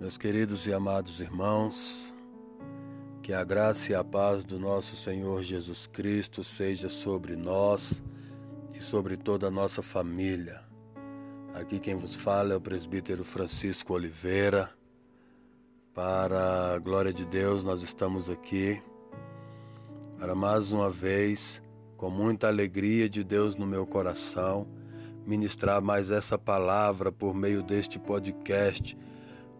Meus queridos e amados irmãos, que a graça e a paz do nosso Senhor Jesus Cristo seja sobre nós e sobre toda a nossa família. Aqui quem vos fala é o presbítero Francisco Oliveira. Para a glória de Deus, nós estamos aqui para mais uma vez, com muita alegria de Deus no meu coração, ministrar mais essa palavra por meio deste podcast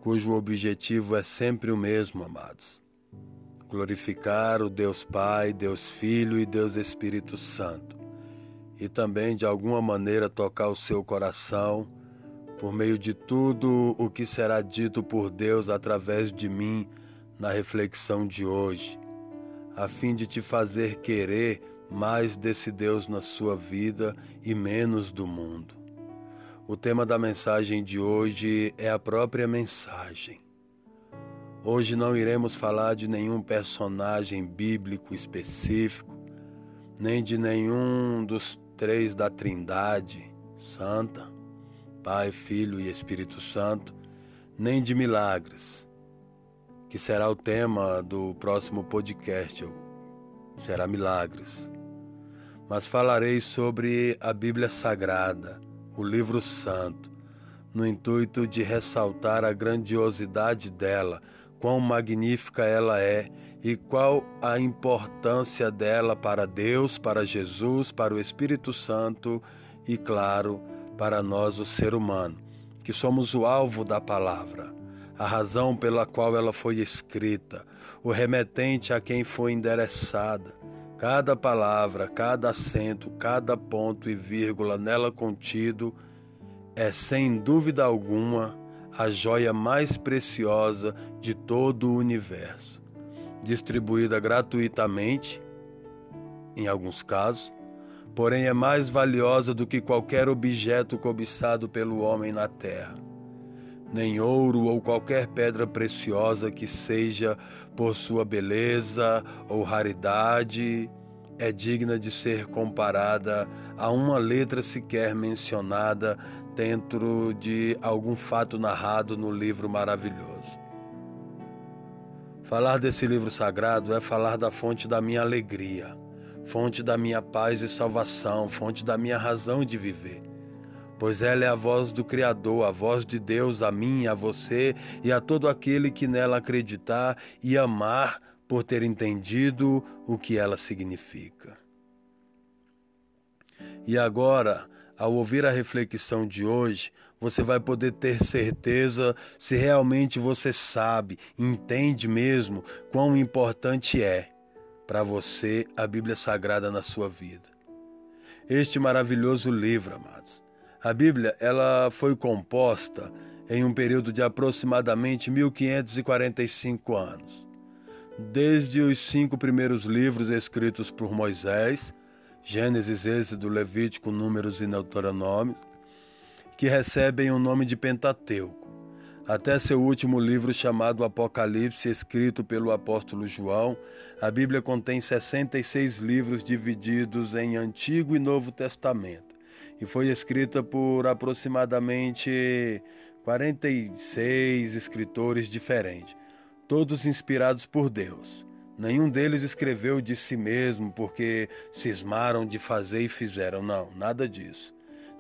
cujo objetivo é sempre o mesmo, amados: glorificar o Deus Pai, Deus Filho e Deus Espírito Santo, e também de alguma maneira tocar o seu coração por meio de tudo o que será dito por Deus através de mim na reflexão de hoje, a fim de te fazer querer mais desse Deus na sua vida e menos do mundo. O tema da mensagem de hoje é a própria mensagem. Hoje não iremos falar de nenhum personagem bíblico específico, nem de nenhum dos três da Trindade Santa, Pai, Filho e Espírito Santo, nem de milagres, que será o tema do próximo podcast. Será milagres. Mas falarei sobre a Bíblia Sagrada o livro santo, no intuito de ressaltar a grandiosidade dela, quão magnífica ela é e qual a importância dela para Deus, para Jesus, para o Espírito Santo e, claro, para nós, o ser humano, que somos o alvo da palavra, a razão pela qual ela foi escrita, o remetente a quem foi endereçada Cada palavra, cada acento, cada ponto e vírgula nela contido é, sem dúvida alguma, a joia mais preciosa de todo o universo, distribuída gratuitamente, em alguns casos, porém é mais valiosa do que qualquer objeto cobiçado pelo homem na terra. Nem ouro ou qualquer pedra preciosa que seja por sua beleza ou raridade é digna de ser comparada a uma letra sequer mencionada dentro de algum fato narrado no livro maravilhoso. Falar desse livro sagrado é falar da fonte da minha alegria, fonte da minha paz e salvação, fonte da minha razão de viver. Pois ela é a voz do Criador, a voz de Deus a mim, a você e a todo aquele que nela acreditar e amar por ter entendido o que ela significa. E agora, ao ouvir a reflexão de hoje, você vai poder ter certeza se realmente você sabe, entende mesmo quão importante é para você a Bíblia Sagrada na sua vida. Este maravilhoso livro, amados. A Bíblia, ela foi composta em um período de aproximadamente 1545 anos. Desde os cinco primeiros livros escritos por Moisés, Gênesis, Êxodo, Levítico, Números e Deuteronômio, que recebem o nome de Pentateuco, até seu último livro chamado Apocalipse, escrito pelo apóstolo João, a Bíblia contém 66 livros divididos em Antigo e Novo Testamento e foi escrita por aproximadamente 46 escritores diferentes todos inspirados por Deus. Nenhum deles escreveu de si mesmo porque cismaram de fazer e fizeram. Não, nada disso.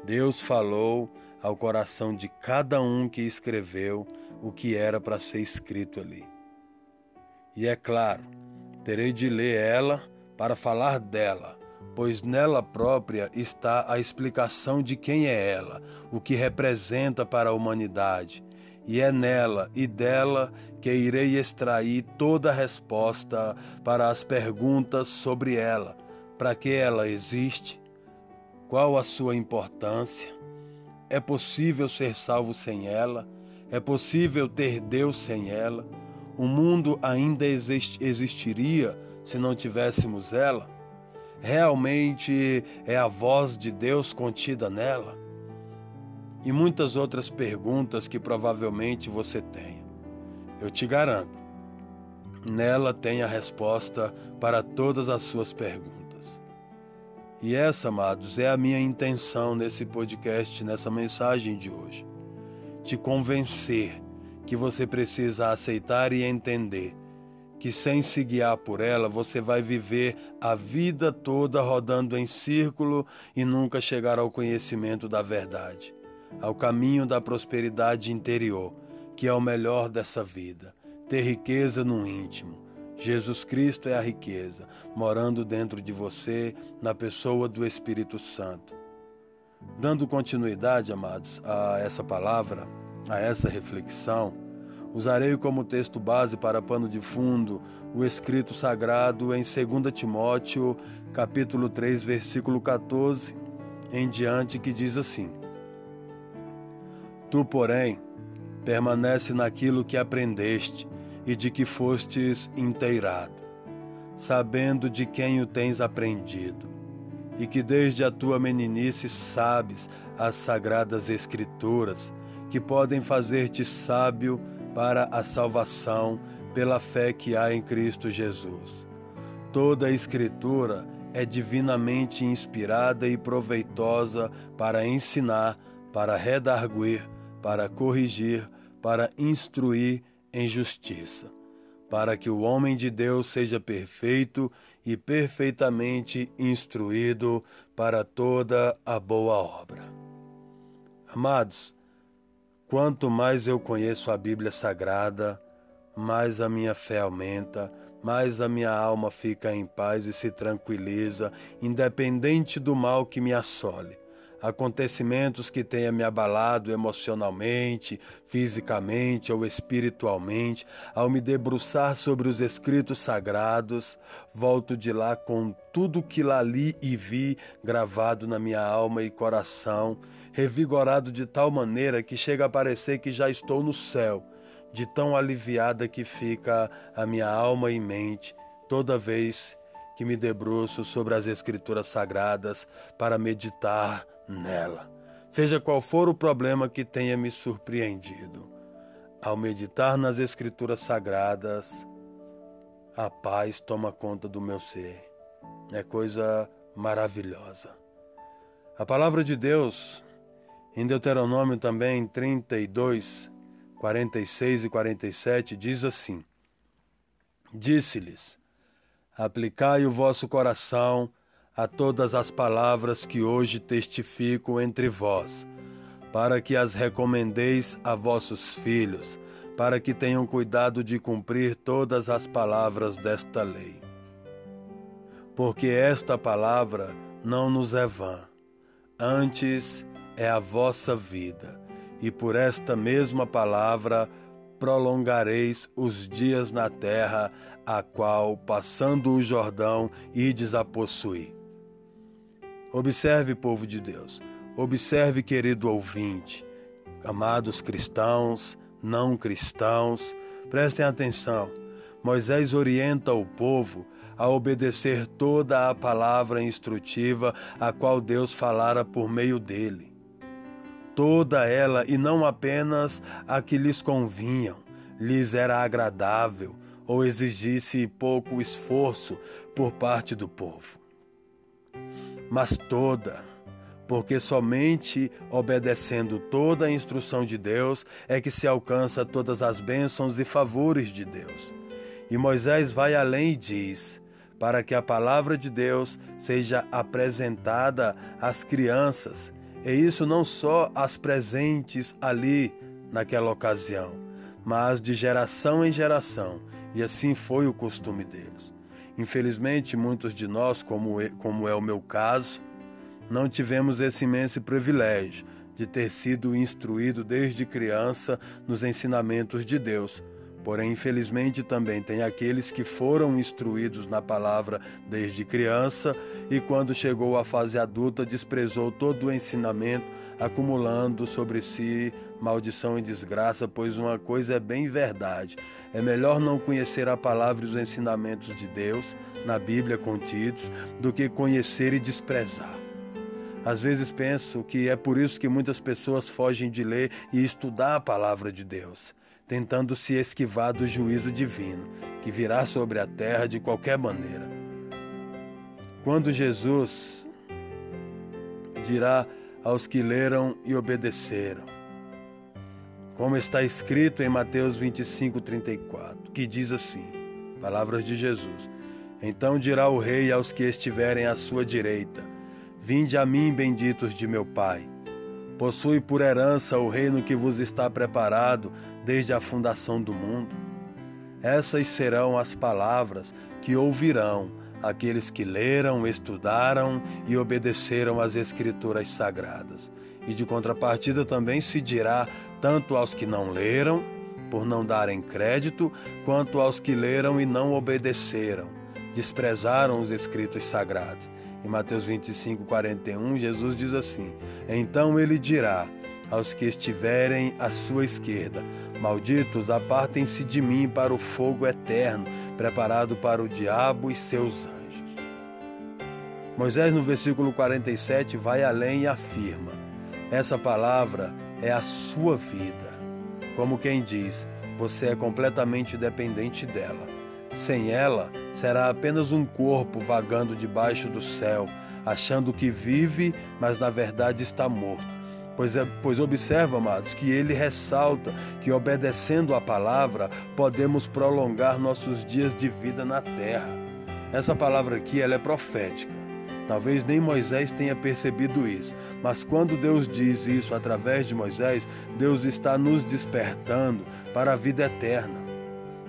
Deus falou ao coração de cada um que escreveu o que era para ser escrito ali. E é claro, terei de ler ela para falar dela, pois nela própria está a explicação de quem é ela, o que representa para a humanidade e é nela e dela que irei extrair toda a resposta para as perguntas sobre ela: para que ela existe? Qual a sua importância? É possível ser salvo sem ela? É possível ter Deus sem ela? O mundo ainda existiria se não tivéssemos ela? Realmente é a voz de Deus contida nela? e muitas outras perguntas que provavelmente você tenha. Eu te garanto, nela tem a resposta para todas as suas perguntas. E essa, amados, é a minha intenção nesse podcast, nessa mensagem de hoje. Te convencer que você precisa aceitar e entender que sem se guiar por ela, você vai viver a vida toda rodando em círculo e nunca chegar ao conhecimento da verdade, ao caminho da prosperidade interior, que é o melhor dessa vida, ter riqueza no íntimo. Jesus Cristo é a riqueza, morando dentro de você, na pessoa do Espírito Santo. Dando continuidade, amados, a essa palavra, a essa reflexão, Usarei como texto base para pano de fundo o escrito sagrado em 2 Timóteo, capítulo 3, versículo 14 em diante, que diz assim: Tu, porém, permanece naquilo que aprendeste e de que fostes inteirado, sabendo de quem o tens aprendido, e que desde a tua meninice sabes as sagradas escrituras, que podem fazer-te sábio para a salvação pela fé que há em Cristo Jesus. Toda a Escritura é divinamente inspirada e proveitosa para ensinar, para redarguir, para corrigir, para instruir em justiça, para que o homem de Deus seja perfeito e perfeitamente instruído para toda a boa obra. Amados, Quanto mais eu conheço a Bíblia Sagrada, mais a minha fé aumenta, mais a minha alma fica em paz e se tranquiliza, independente do mal que me assole. Acontecimentos que tenha me abalado emocionalmente, fisicamente ou espiritualmente, ao me debruçar sobre os escritos sagrados, volto de lá com tudo que lá li e vi gravado na minha alma e coração revigorado de tal maneira que chega a parecer que já estou no céu, de tão aliviada que fica a minha alma e mente toda vez que me debruço sobre as Escrituras Sagradas para meditar nela, seja qual for o problema que tenha me surpreendido. Ao meditar nas Escrituras Sagradas, a paz toma conta do meu ser. É coisa maravilhosa. A palavra de Deus em Deuteronômio também 32, 46 e 47 diz assim: Disse-lhes: Aplicai o vosso coração a todas as palavras que hoje testifico entre vós, para que as recomendeis a vossos filhos, para que tenham cuidado de cumprir todas as palavras desta lei. Porque esta palavra não nos é vã, antes é a vossa vida, e por esta mesma palavra prolongareis os dias na terra, a qual, passando o Jordão, ides a possuir. Observe, povo de Deus, observe, querido ouvinte, amados cristãos, não cristãos, prestem atenção. Moisés orienta o povo a obedecer toda a palavra instrutiva a qual Deus falara por meio dele toda ela e não apenas a que lhes convinham, lhes era agradável ou exigisse pouco esforço por parte do povo. Mas toda, porque somente obedecendo toda a instrução de Deus é que se alcança todas as bênçãos e favores de Deus. E Moisés vai além e diz: para que a palavra de Deus seja apresentada às crianças e isso não só as presentes ali naquela ocasião, mas de geração em geração, e assim foi o costume deles. Infelizmente, muitos de nós, como como é o meu caso, não tivemos esse imenso privilégio de ter sido instruído desde criança nos ensinamentos de Deus Porém, infelizmente, também tem aqueles que foram instruídos na palavra desde criança e, quando chegou à fase adulta, desprezou todo o ensinamento, acumulando sobre si maldição e desgraça, pois uma coisa é bem verdade: é melhor não conhecer a palavra e os ensinamentos de Deus, na Bíblia contidos, do que conhecer e desprezar. Às vezes penso que é por isso que muitas pessoas fogem de ler e estudar a palavra de Deus tentando se esquivar do juízo divino, que virá sobre a terra de qualquer maneira. Quando Jesus dirá aos que leram e obedeceram: como está escrito em Mateus 25, 34, que diz assim: Palavras de Jesus. Então dirá o rei aos que estiverem à sua direita: Vinde a mim, benditos de meu Pai. Possui por herança o reino que vos está preparado desde a fundação do mundo. Essas serão as palavras que ouvirão aqueles que leram, estudaram e obedeceram às Escrituras sagradas. E de contrapartida também se dirá tanto aos que não leram, por não darem crédito, quanto aos que leram e não obedeceram, desprezaram os escritos sagrados. Em Mateus 25, 41, Jesus diz assim: Então ele dirá aos que estiverem à sua esquerda: Malditos, apartem-se de mim para o fogo eterno, preparado para o diabo e seus anjos. Moisés, no versículo 47, vai além e afirma: essa palavra é a sua vida. Como quem diz, você é completamente dependente dela. Sem ela, será apenas um corpo vagando debaixo do céu, achando que vive, mas na verdade está morto. Pois, é, pois observa, amados, que ele ressalta que obedecendo a palavra podemos prolongar nossos dias de vida na terra. Essa palavra aqui ela é profética. Talvez nem Moisés tenha percebido isso, mas quando Deus diz isso através de Moisés, Deus está nos despertando para a vida eterna,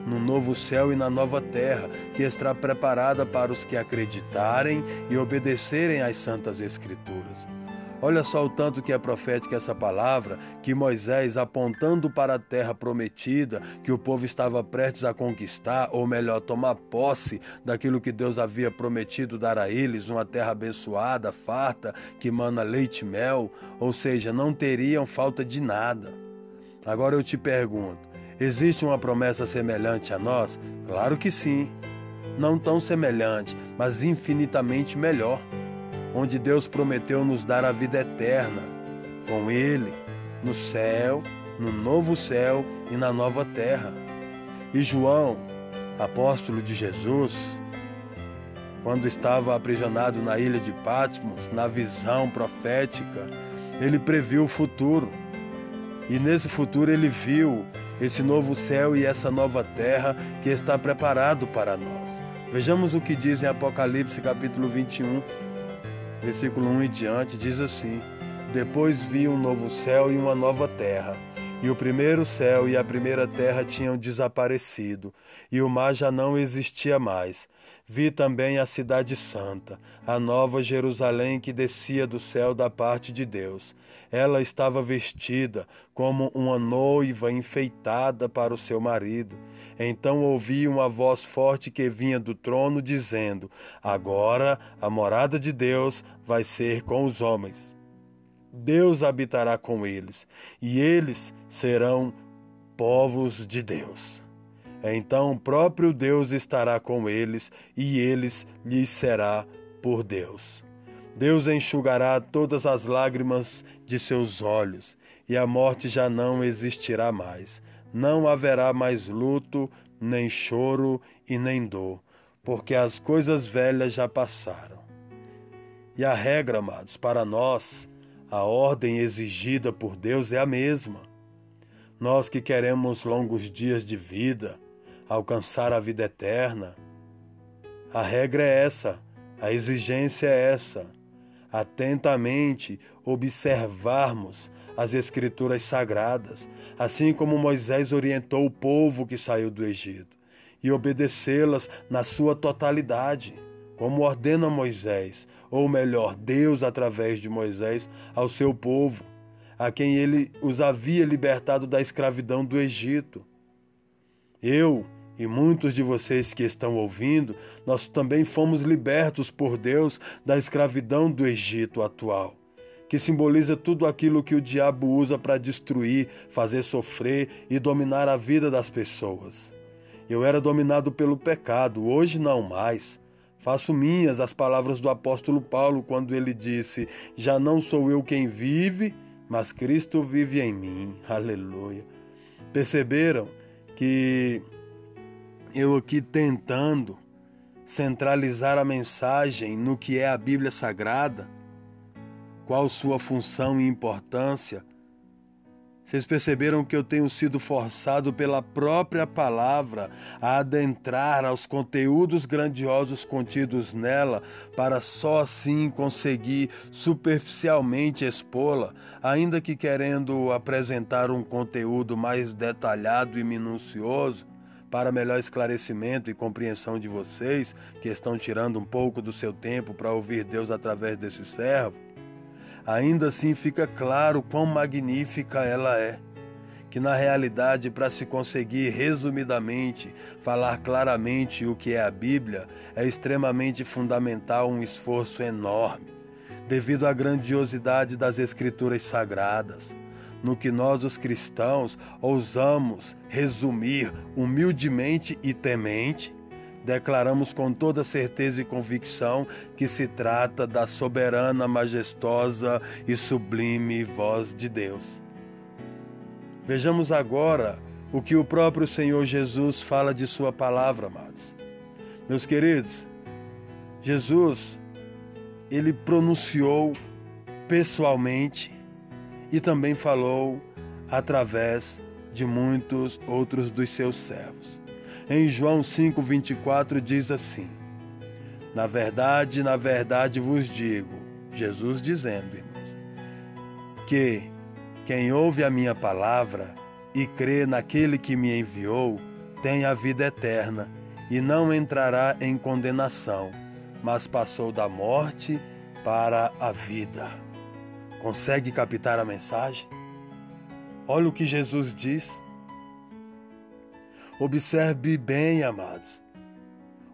no novo céu e na nova terra, que está preparada para os que acreditarem e obedecerem às santas Escrituras. Olha só o tanto que é profética essa palavra, que Moisés, apontando para a terra prometida, que o povo estava prestes a conquistar, ou melhor, tomar posse daquilo que Deus havia prometido dar a eles, uma terra abençoada, farta, que mana leite e mel, ou seja, não teriam falta de nada. Agora eu te pergunto: existe uma promessa semelhante a nós? Claro que sim. Não tão semelhante, mas infinitamente melhor onde Deus prometeu nos dar a vida eterna com Ele, no céu, no novo céu e na nova terra. E João, apóstolo de Jesus, quando estava aprisionado na ilha de Patmos, na visão profética, ele previu o futuro. E nesse futuro ele viu esse novo céu e essa nova terra que está preparado para nós. Vejamos o que diz em Apocalipse capítulo 21, versículo 1 e diante, diz assim: Depois vi um novo céu e uma nova terra. E o primeiro céu e a primeira terra tinham desaparecido, e o mar já não existia mais. Vi também a Cidade Santa, a nova Jerusalém que descia do céu da parte de Deus. Ela estava vestida como uma noiva enfeitada para o seu marido. Então ouvi uma voz forte que vinha do trono, dizendo: Agora a morada de Deus vai ser com os homens Deus habitará com eles, e eles serão povos de Deus. Então o próprio Deus estará com eles, e eles lhes será por Deus. Deus enxugará todas as lágrimas de seus olhos, e a morte já não existirá mais. Não haverá mais luto, nem choro e nem dor, porque as coisas velhas já passaram. E a regra, amados, para nós a ordem exigida por Deus é a mesma. Nós que queremos longos dias de vida, alcançar a vida eterna, a regra é essa, a exigência é essa. Atentamente observarmos as Escrituras sagradas, assim como Moisés orientou o povo que saiu do Egito, e obedecê-las na sua totalidade, como ordena Moisés, ou melhor, Deus através de Moisés, ao seu povo, a quem ele os havia libertado da escravidão do Egito. Eu e muitos de vocês que estão ouvindo, nós também fomos libertos por Deus da escravidão do Egito atual, que simboliza tudo aquilo que o diabo usa para destruir, fazer sofrer e dominar a vida das pessoas. Eu era dominado pelo pecado, hoje não mais. Faço minhas as palavras do apóstolo Paulo quando ele disse: Já não sou eu quem vive, mas Cristo vive em mim. Aleluia. Perceberam que eu aqui tentando centralizar a mensagem no que é a Bíblia Sagrada, qual sua função e importância, Vocês perceberam que eu tenho sido forçado pela própria palavra a adentrar aos conteúdos grandiosos contidos nela, para só assim conseguir superficialmente expô-la, ainda que querendo apresentar um conteúdo mais detalhado e minucioso? Para melhor esclarecimento e compreensão de vocês, que estão tirando um pouco do seu tempo para ouvir Deus através desse servo, ainda assim fica claro quão magnífica ela é. Que na realidade, para se conseguir resumidamente falar claramente o que é a Bíblia, é extremamente fundamental um esforço enorme, devido à grandiosidade das Escrituras Sagradas no que nós, os cristãos, ousamos resumir humildemente e temente, declaramos com toda certeza e convicção que se trata da soberana, majestosa e sublime voz de Deus. Vejamos agora o que o próprio Senhor Jesus fala de Sua palavra, amados. Meus queridos, Jesus, ele pronunciou pessoalmente e também falou através de muitos outros dos seus servos. Em João 5:24 diz assim: Na verdade, na verdade vos digo, Jesus dizendo, irmãos, que quem ouve a minha palavra e crê naquele que me enviou, tem a vida eterna e não entrará em condenação, mas passou da morte para a vida. Consegue captar a mensagem? Olha o que Jesus diz. Observe bem, amados.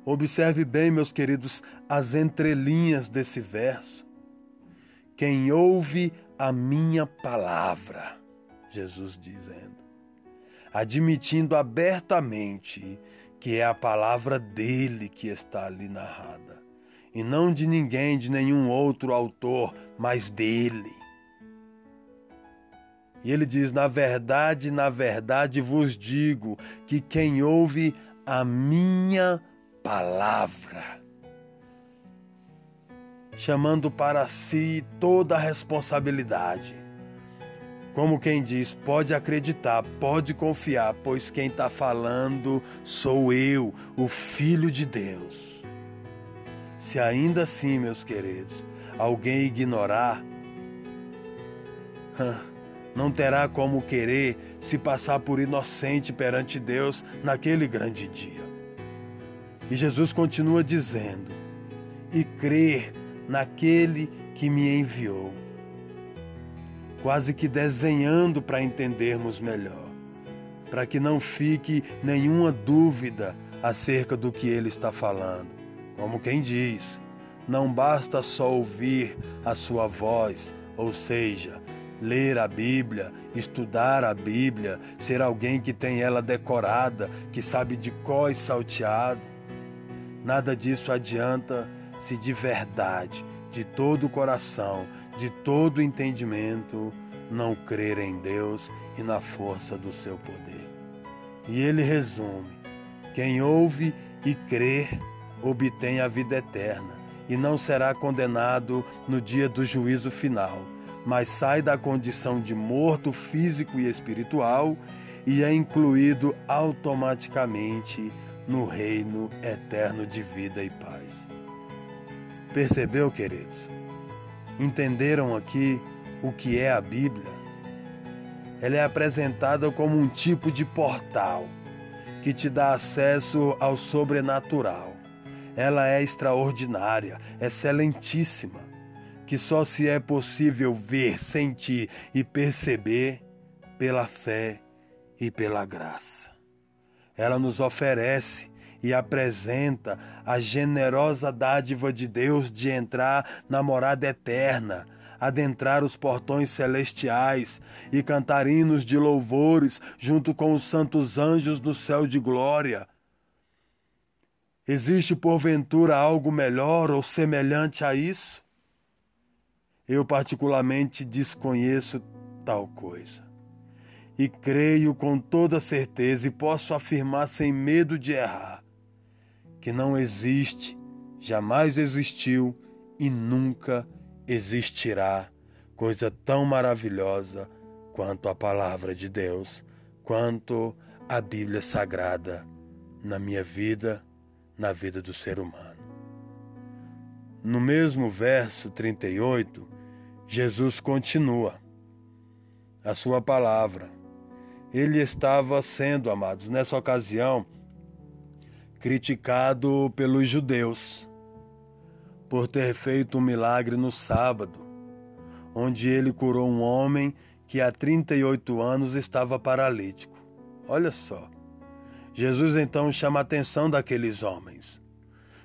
Observe bem, meus queridos, as entrelinhas desse verso. Quem ouve a minha palavra, Jesus dizendo, admitindo abertamente que é a palavra dele que está ali narrada, e não de ninguém, de nenhum outro autor, mas dele. E ele diz: Na verdade, na verdade vos digo que quem ouve a minha palavra, chamando para si toda a responsabilidade. Como quem diz, pode acreditar, pode confiar, pois quem está falando sou eu, o Filho de Deus. Se ainda assim, meus queridos, alguém ignorar, não terá como querer se passar por inocente perante Deus naquele grande dia. E Jesus continua dizendo: e crer naquele que me enviou. Quase que desenhando para entendermos melhor, para que não fique nenhuma dúvida acerca do que ele está falando. Como quem diz, não basta só ouvir a sua voz, ou seja, ler a Bíblia, estudar a Bíblia, ser alguém que tem ela decorada, que sabe de có e salteado. Nada disso adianta se de verdade, de todo o coração, de todo o entendimento, não crer em Deus e na força do seu poder. E ele resume: quem ouve e crê obtém a vida eterna e não será condenado no dia do juízo final mas sai da condição de morto físico e espiritual e é incluído automaticamente no reino eterno de vida e paz. Percebeu, queridos? Entenderam aqui o que é a Bíblia? Ela é apresentada como um tipo de portal que te dá acesso ao sobrenatural. Ela é extraordinária, excelentíssima que só se é possível ver, sentir e perceber pela fé e pela graça. Ela nos oferece e apresenta a generosa dádiva de Deus de entrar na morada eterna, adentrar os portões celestiais e cantar hinos de louvores junto com os santos anjos no céu de glória. Existe porventura algo melhor ou semelhante a isso? Eu, particularmente, desconheço tal coisa. E creio com toda certeza e posso afirmar sem medo de errar que não existe, jamais existiu e nunca existirá coisa tão maravilhosa quanto a palavra de Deus, quanto a Bíblia Sagrada na minha vida, na vida do ser humano. No mesmo verso 38, Jesus continua a sua palavra. Ele estava sendo, amados, nessa ocasião, criticado pelos judeus por ter feito um milagre no sábado, onde ele curou um homem que há 38 anos estava paralítico. Olha só. Jesus então chama a atenção daqueles homens.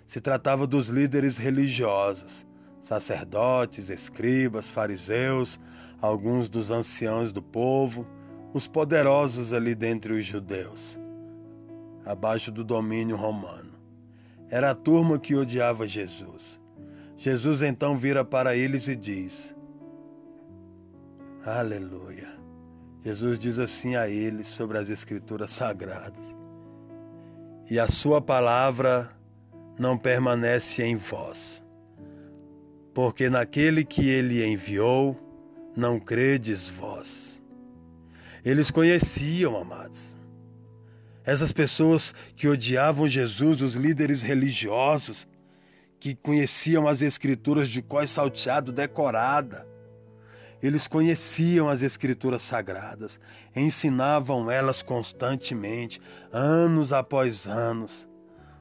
Se tratava dos líderes religiosos, sacerdotes, escribas, fariseus, alguns dos anciãos do povo, os poderosos ali dentre os judeus, abaixo do domínio romano. Era a turma que odiava Jesus. Jesus então vira para eles e diz: Aleluia. Jesus diz assim a eles sobre as Escrituras sagradas: E a Sua palavra não permanece em vós, porque naquele que Ele enviou, não credes vós. Eles conheciam, amados, essas pessoas que odiavam Jesus, os líderes religiosos, que conheciam as escrituras de cós salteado, decorada. Eles conheciam as escrituras sagradas, ensinavam elas constantemente, anos após anos.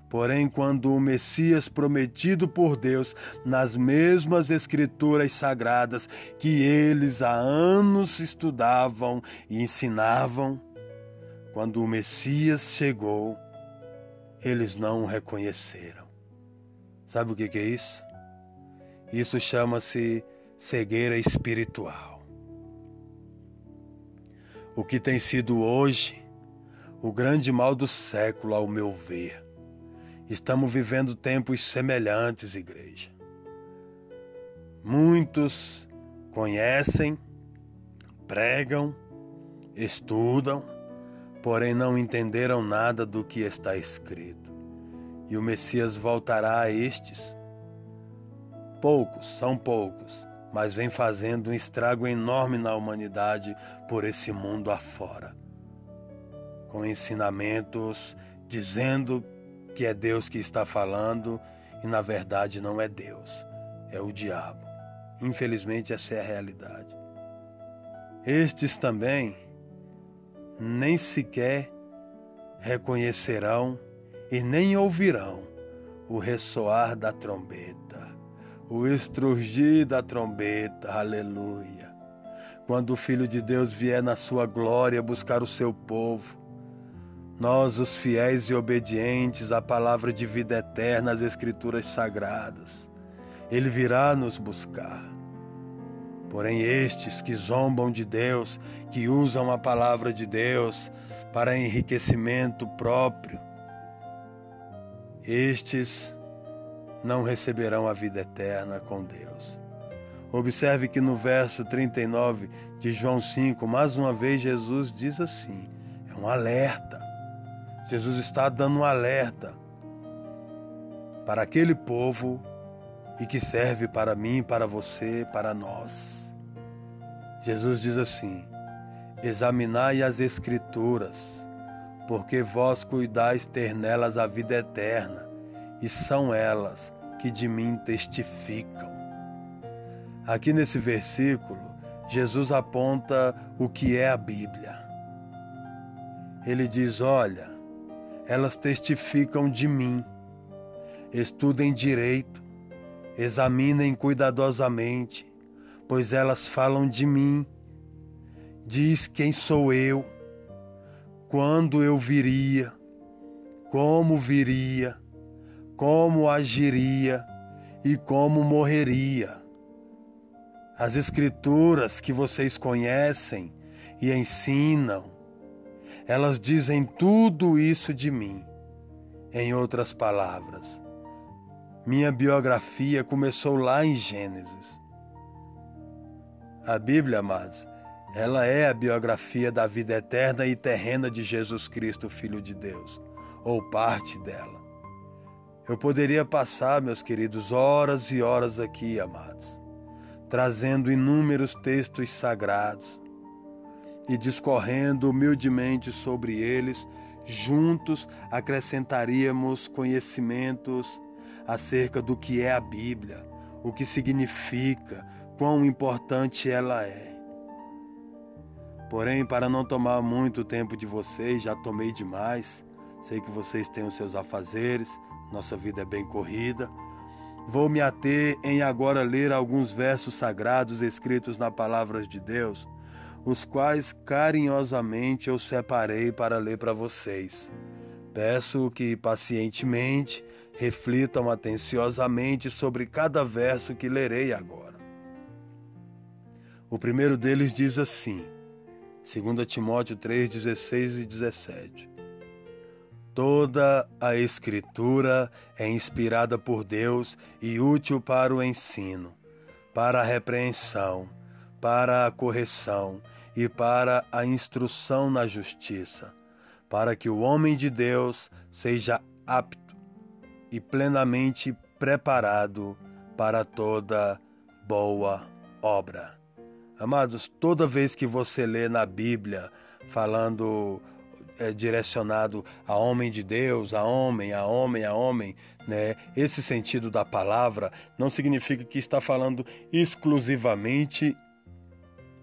Porém, quando o Messias prometido por Deus, nas mesmas escrituras sagradas que eles há anos estudavam e ensinavam, quando o Messias chegou, eles não o reconheceram. Sabe o que é isso? Isso chama-se cegueira espiritual. O que tem sido hoje o grande mal do século, ao meu ver. Estamos vivendo tempos semelhantes, igreja. Muitos conhecem, pregam, estudam, porém não entenderam nada do que está escrito e o Messias voltará a estes. Poucos, são poucos, mas vem fazendo um estrago enorme na humanidade por esse mundo afora. Com ensinamentos dizendo que é Deus que está falando e na verdade não é Deus, é o diabo. Infelizmente, essa é a realidade. Estes também nem sequer reconhecerão e nem ouvirão o ressoar da trombeta, o estrugir da trombeta, aleluia. Quando o Filho de Deus vier na sua glória buscar o seu povo, nós, os fiéis e obedientes à palavra de vida eterna, às Escrituras sagradas, ele virá nos buscar. Porém, estes que zombam de Deus, que usam a palavra de Deus para enriquecimento próprio, estes não receberão a vida eterna com Deus. Observe que no verso 39 de João 5, mais uma vez Jesus diz assim: é um alerta. Jesus está dando um alerta para aquele povo e que serve para mim, para você, para nós. Jesus diz assim: examinai as Escrituras porque vós cuidais ter nelas a vida eterna, e são elas que de mim testificam. Aqui nesse versículo, Jesus aponta o que é a Bíblia. Ele diz: Olha, elas testificam de mim. Estudem direito, examinem cuidadosamente, pois elas falam de mim. Diz quem sou eu quando eu viria, como viria, como agiria e como morreria. As Escrituras que vocês conhecem e ensinam, elas dizem tudo isso de mim. Em outras palavras, minha biografia começou lá em Gênesis. A Bíblia, amados, ela é a biografia da vida eterna e terrena de Jesus Cristo, Filho de Deus, ou parte dela. Eu poderia passar, meus queridos, horas e horas aqui, amados, trazendo inúmeros textos sagrados, e discorrendo humildemente sobre eles, juntos acrescentaríamos conhecimentos acerca do que é a Bíblia, o que significa, quão importante ela é. Porém, para não tomar muito tempo de vocês, já tomei demais. Sei que vocês têm os seus afazeres, nossa vida é bem corrida. Vou me ater em agora ler alguns versos sagrados escritos na palavra de Deus, os quais carinhosamente eu separei para ler para vocês. Peço que pacientemente reflitam atenciosamente sobre cada verso que lerei agora. O primeiro deles diz assim, 2 Timóteo 3, 16 e 17. Toda a Escritura é inspirada por Deus e útil para o ensino, para a repreensão, para a correção e para a instrução na justiça, para que o homem de Deus seja apto e plenamente preparado para toda boa obra. Amados, toda vez que você lê na Bíblia falando é, direcionado a homem de Deus, a homem, a homem, a homem, né? Esse sentido da palavra não significa que está falando exclusivamente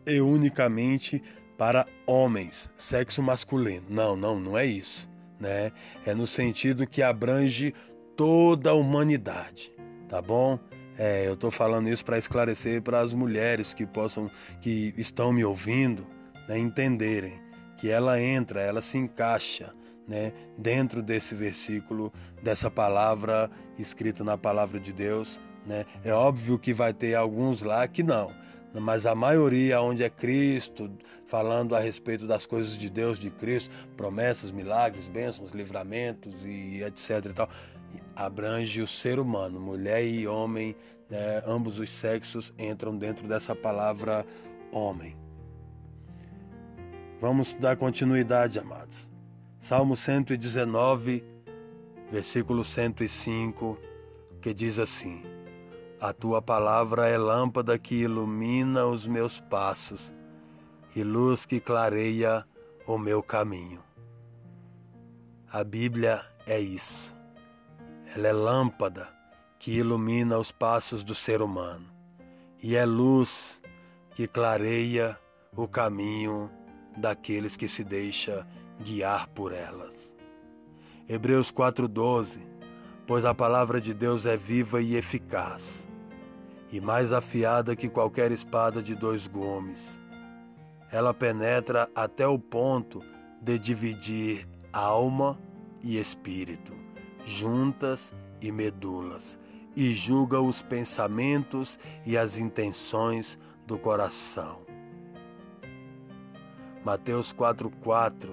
e unicamente para homens, sexo masculino. Não, não, não é isso, né? É no sentido que abrange toda a humanidade, tá bom? É, eu estou falando isso para esclarecer para as mulheres que possam, que estão me ouvindo, né, entenderem que ela entra, ela se encaixa, né, dentro desse versículo, dessa palavra escrita na palavra de Deus, né? É óbvio que vai ter alguns lá que não, mas a maioria onde é Cristo, falando a respeito das coisas de Deus, de Cristo, promessas, milagres, bênçãos, livramentos e etc e tal, abrange o ser humano, mulher e homem, né, ambos os sexos entram dentro dessa palavra homem. Vamos dar continuidade, amados. Salmo 119, versículo 105, que diz assim: A tua palavra é lâmpada que ilumina os meus passos e luz que clareia o meu caminho. A Bíblia é isso. Ela é lâmpada que ilumina os passos do ser humano e é luz que clareia o caminho daqueles que se deixa guiar por elas. Hebreus 4:12 Pois a palavra de Deus é viva e eficaz, e mais afiada que qualquer espada de dois gumes. Ela penetra até o ponto de dividir alma e espírito juntas e medulas, e julga os pensamentos e as intenções do coração. Mateus 4,4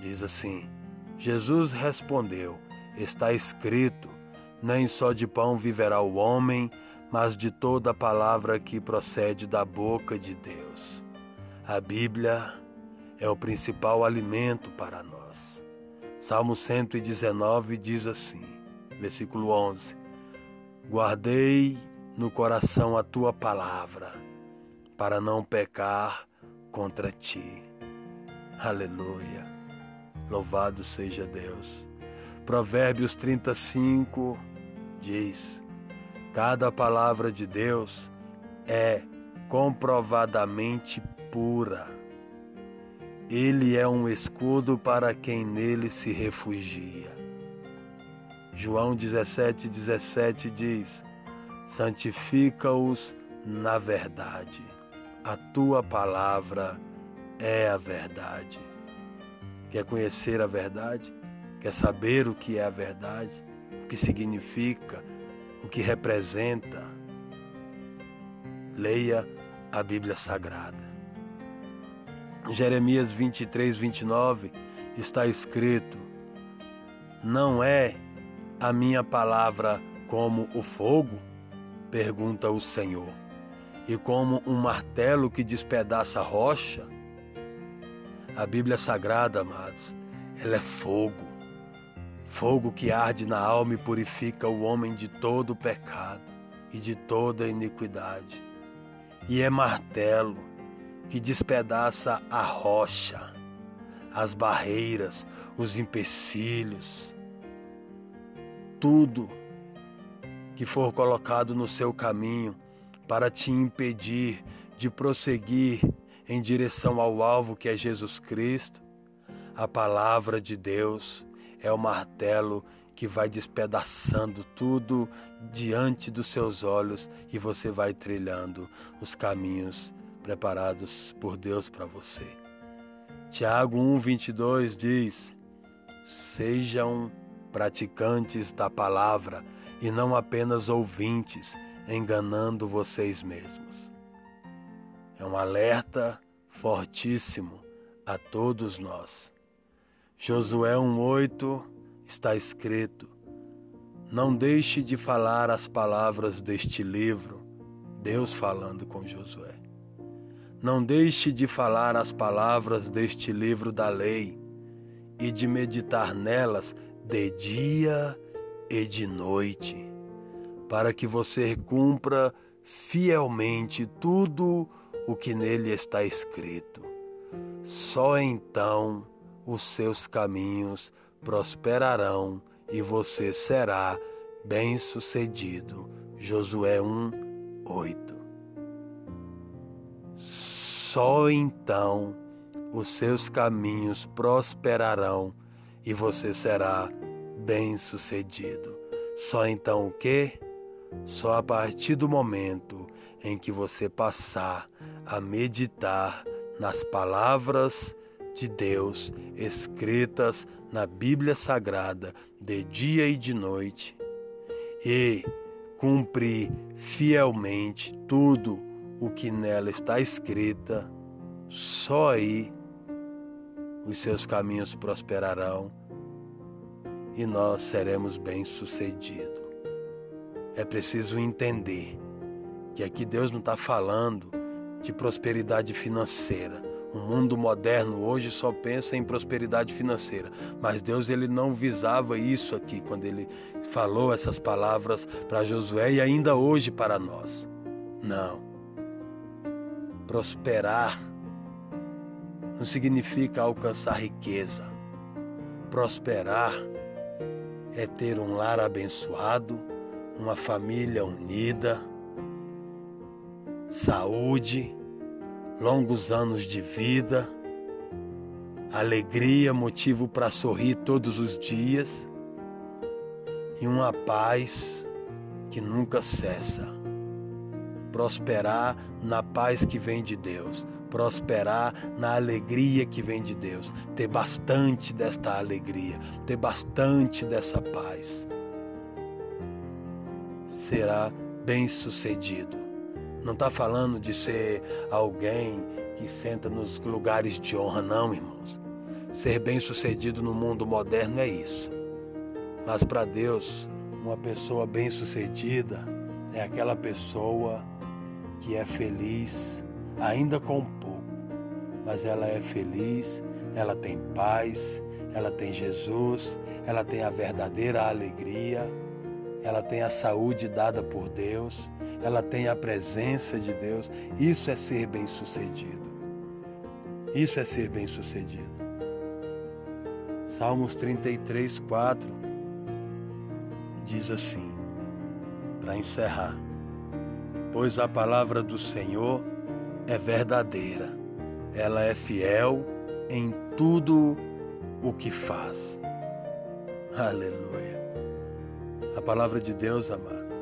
diz assim: Jesus respondeu: Está escrito, nem só de pão viverá o homem, mas de toda a palavra que procede da boca de Deus. A Bíblia é o principal alimento para nós. Salmo 119 diz assim, versículo 11: Guardei no coração a tua palavra, para não pecar contra ti. Aleluia. Louvado seja Deus. Provérbios 35 diz: Cada palavra de Deus é comprovadamente pura ele é um escudo para quem nele se refugia. João 17, 17 diz: Santifica-os na verdade. A tua palavra é a verdade. Quer conhecer a verdade? Quer saber o que é a verdade? O que significa? O que representa? Leia a Bíblia Sagrada. Jeremias 23, 29 está escrito: Não é a minha palavra como o fogo? Pergunta o Senhor. E como um martelo que despedaça a rocha? A Bíblia Sagrada, amados, ela é fogo. Fogo que arde na alma e purifica o homem de todo o pecado e de toda iniquidade. E é martelo que despedaça a rocha, as barreiras, os empecilhos, tudo que for colocado no seu caminho para te impedir de prosseguir em direção ao alvo que é Jesus Cristo, a palavra de Deus é o martelo que vai despedaçando tudo diante dos seus olhos e você vai trilhando os caminhos preparados por Deus para você. Tiago 1:22 diz: Sejam praticantes da palavra e não apenas ouvintes, enganando vocês mesmos. É um alerta fortíssimo a todos nós. Josué 1:8 está escrito: Não deixe de falar as palavras deste livro, Deus falando com Josué. Não deixe de falar as palavras deste livro da lei e de meditar nelas de dia e de noite, para que você cumpra fielmente tudo o que nele está escrito. Só então os seus caminhos prosperarão e você será bem-sucedido. Josué 1, 8. Só então os seus caminhos prosperarão e você será bem-sucedido. Só então o que? Só a partir do momento em que você passar a meditar nas palavras de Deus escritas na Bíblia Sagrada de dia e de noite e cumprir fielmente tudo o que nela está escrita, só aí os seus caminhos prosperarão e nós seremos bem-sucedidos. É preciso entender que aqui Deus não está falando de prosperidade financeira o mundo moderno hoje só pensa em prosperidade financeira, mas Deus ele não visava isso aqui quando ele falou essas palavras para Josué e ainda hoje para nós. Não. Prosperar não significa alcançar riqueza. Prosperar é ter um lar abençoado, uma família unida, saúde, longos anos de vida, alegria, motivo para sorrir todos os dias e uma paz que nunca cessa. Prosperar na paz que vem de Deus, prosperar na alegria que vem de Deus, ter bastante desta alegria, ter bastante dessa paz. Será bem-sucedido não está falando de ser alguém que senta nos lugares de honra, não, irmãos. Ser bem-sucedido no mundo moderno é isso. Mas para Deus, uma pessoa bem-sucedida é aquela pessoa que é feliz, ainda com pouco, mas ela é feliz, ela tem paz, ela tem Jesus, ela tem a verdadeira alegria, ela tem a saúde dada por Deus, ela tem a presença de Deus. Isso é ser bem-sucedido. Isso é ser bem-sucedido. Salmos 33, 4 diz assim, para encerrar: Pois a palavra do Senhor é verdadeira, ela é fiel em tudo o que faz. Aleluia. A palavra de Deus, amado,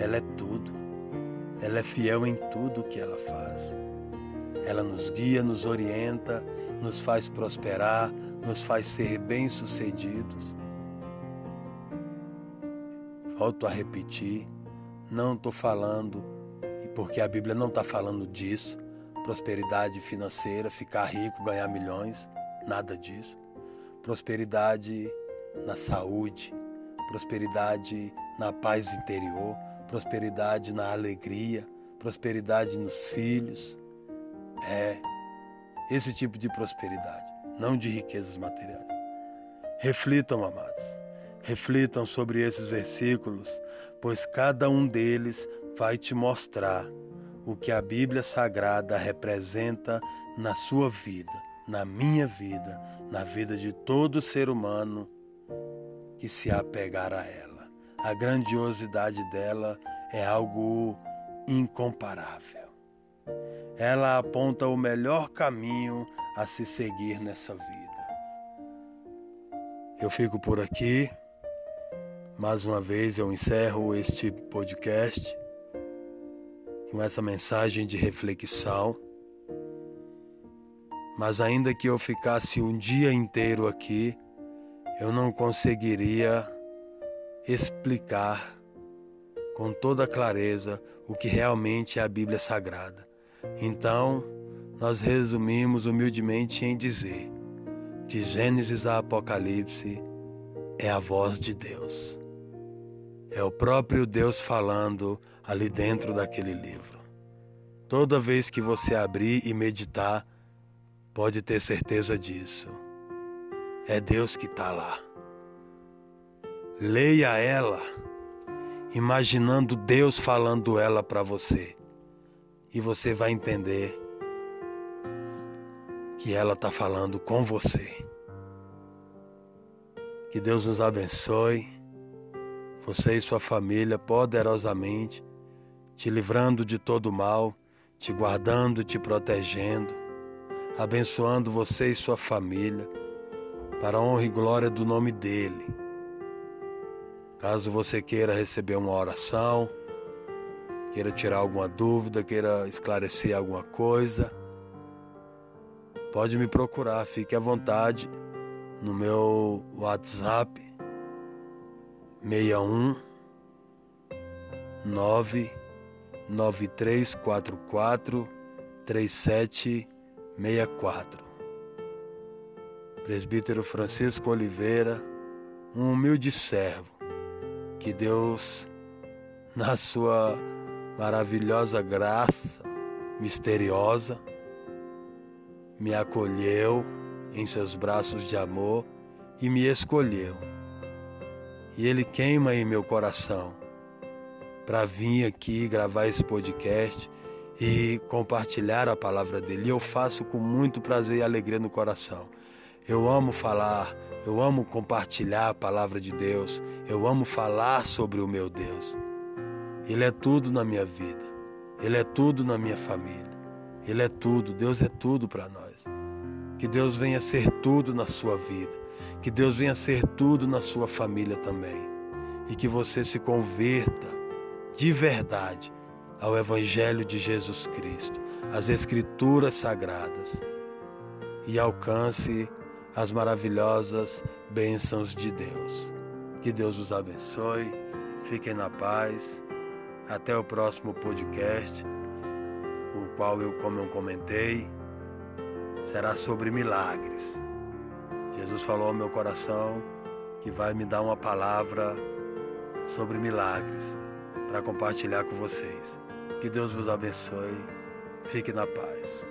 ela é tudo. Ela é fiel em tudo que ela faz. Ela nos guia, nos orienta, nos faz prosperar, nos faz ser bem-sucedidos. Volto a repetir, não estou falando, e porque a Bíblia não está falando disso, prosperidade financeira, ficar rico, ganhar milhões, nada disso. Prosperidade na saúde, prosperidade na paz interior, prosperidade na alegria, prosperidade nos filhos. É esse tipo de prosperidade, não de riquezas materiais. Reflitam, amados, reflitam sobre esses versículos, pois cada um deles vai te mostrar o que a Bíblia Sagrada representa na sua vida, na minha vida, na vida de todo ser humano que se apegar a ela. A grandiosidade dela é algo incomparável. Ela aponta o melhor caminho a se seguir nessa vida. Eu fico por aqui. Mais uma vez eu encerro este podcast com essa mensagem de reflexão. Mas ainda que eu ficasse um dia inteiro aqui, eu não conseguiria explicar com toda clareza o que realmente é a Bíblia Sagrada. Então, nós resumimos humildemente em dizer: de Gênesis a Apocalipse é a voz de Deus. É o próprio Deus falando ali dentro daquele livro. Toda vez que você abrir e meditar, pode ter certeza disso. É Deus que está lá. Leia ela, imaginando Deus falando ela para você, e você vai entender que ela está falando com você. Que Deus nos abençoe, você e sua família, poderosamente, te livrando de todo mal, te guardando, te protegendo, abençoando você e sua família, para a honra e glória do nome dEle. Caso você queira receber uma oração, queira tirar alguma dúvida, queira esclarecer alguma coisa, pode me procurar, fique à vontade no meu WhatsApp 61 99344 3764. Presbítero Francisco Oliveira, um humilde servo, que Deus, na sua maravilhosa graça misteriosa, me acolheu em seus braços de amor e me escolheu. E Ele queima em meu coração para vir aqui gravar esse podcast e compartilhar a palavra dele. E eu faço com muito prazer e alegria no coração. Eu amo falar, eu amo compartilhar a palavra de Deus, eu amo falar sobre o meu Deus. Ele é tudo na minha vida, Ele é tudo na minha família, Ele é tudo, Deus é tudo para nós. Que Deus venha ser tudo na sua vida. Que Deus venha ser tudo na sua família também. E que você se converta de verdade ao Evangelho de Jesus Cristo, às Escrituras Sagradas e alcance as maravilhosas bênçãos de Deus. Que Deus os abençoe. Fiquem na paz. Até o próximo podcast, o qual eu, como eu comentei, será sobre milagres. Jesus falou ao meu coração que vai me dar uma palavra sobre milagres para compartilhar com vocês. Que Deus vos abençoe. Fique na paz.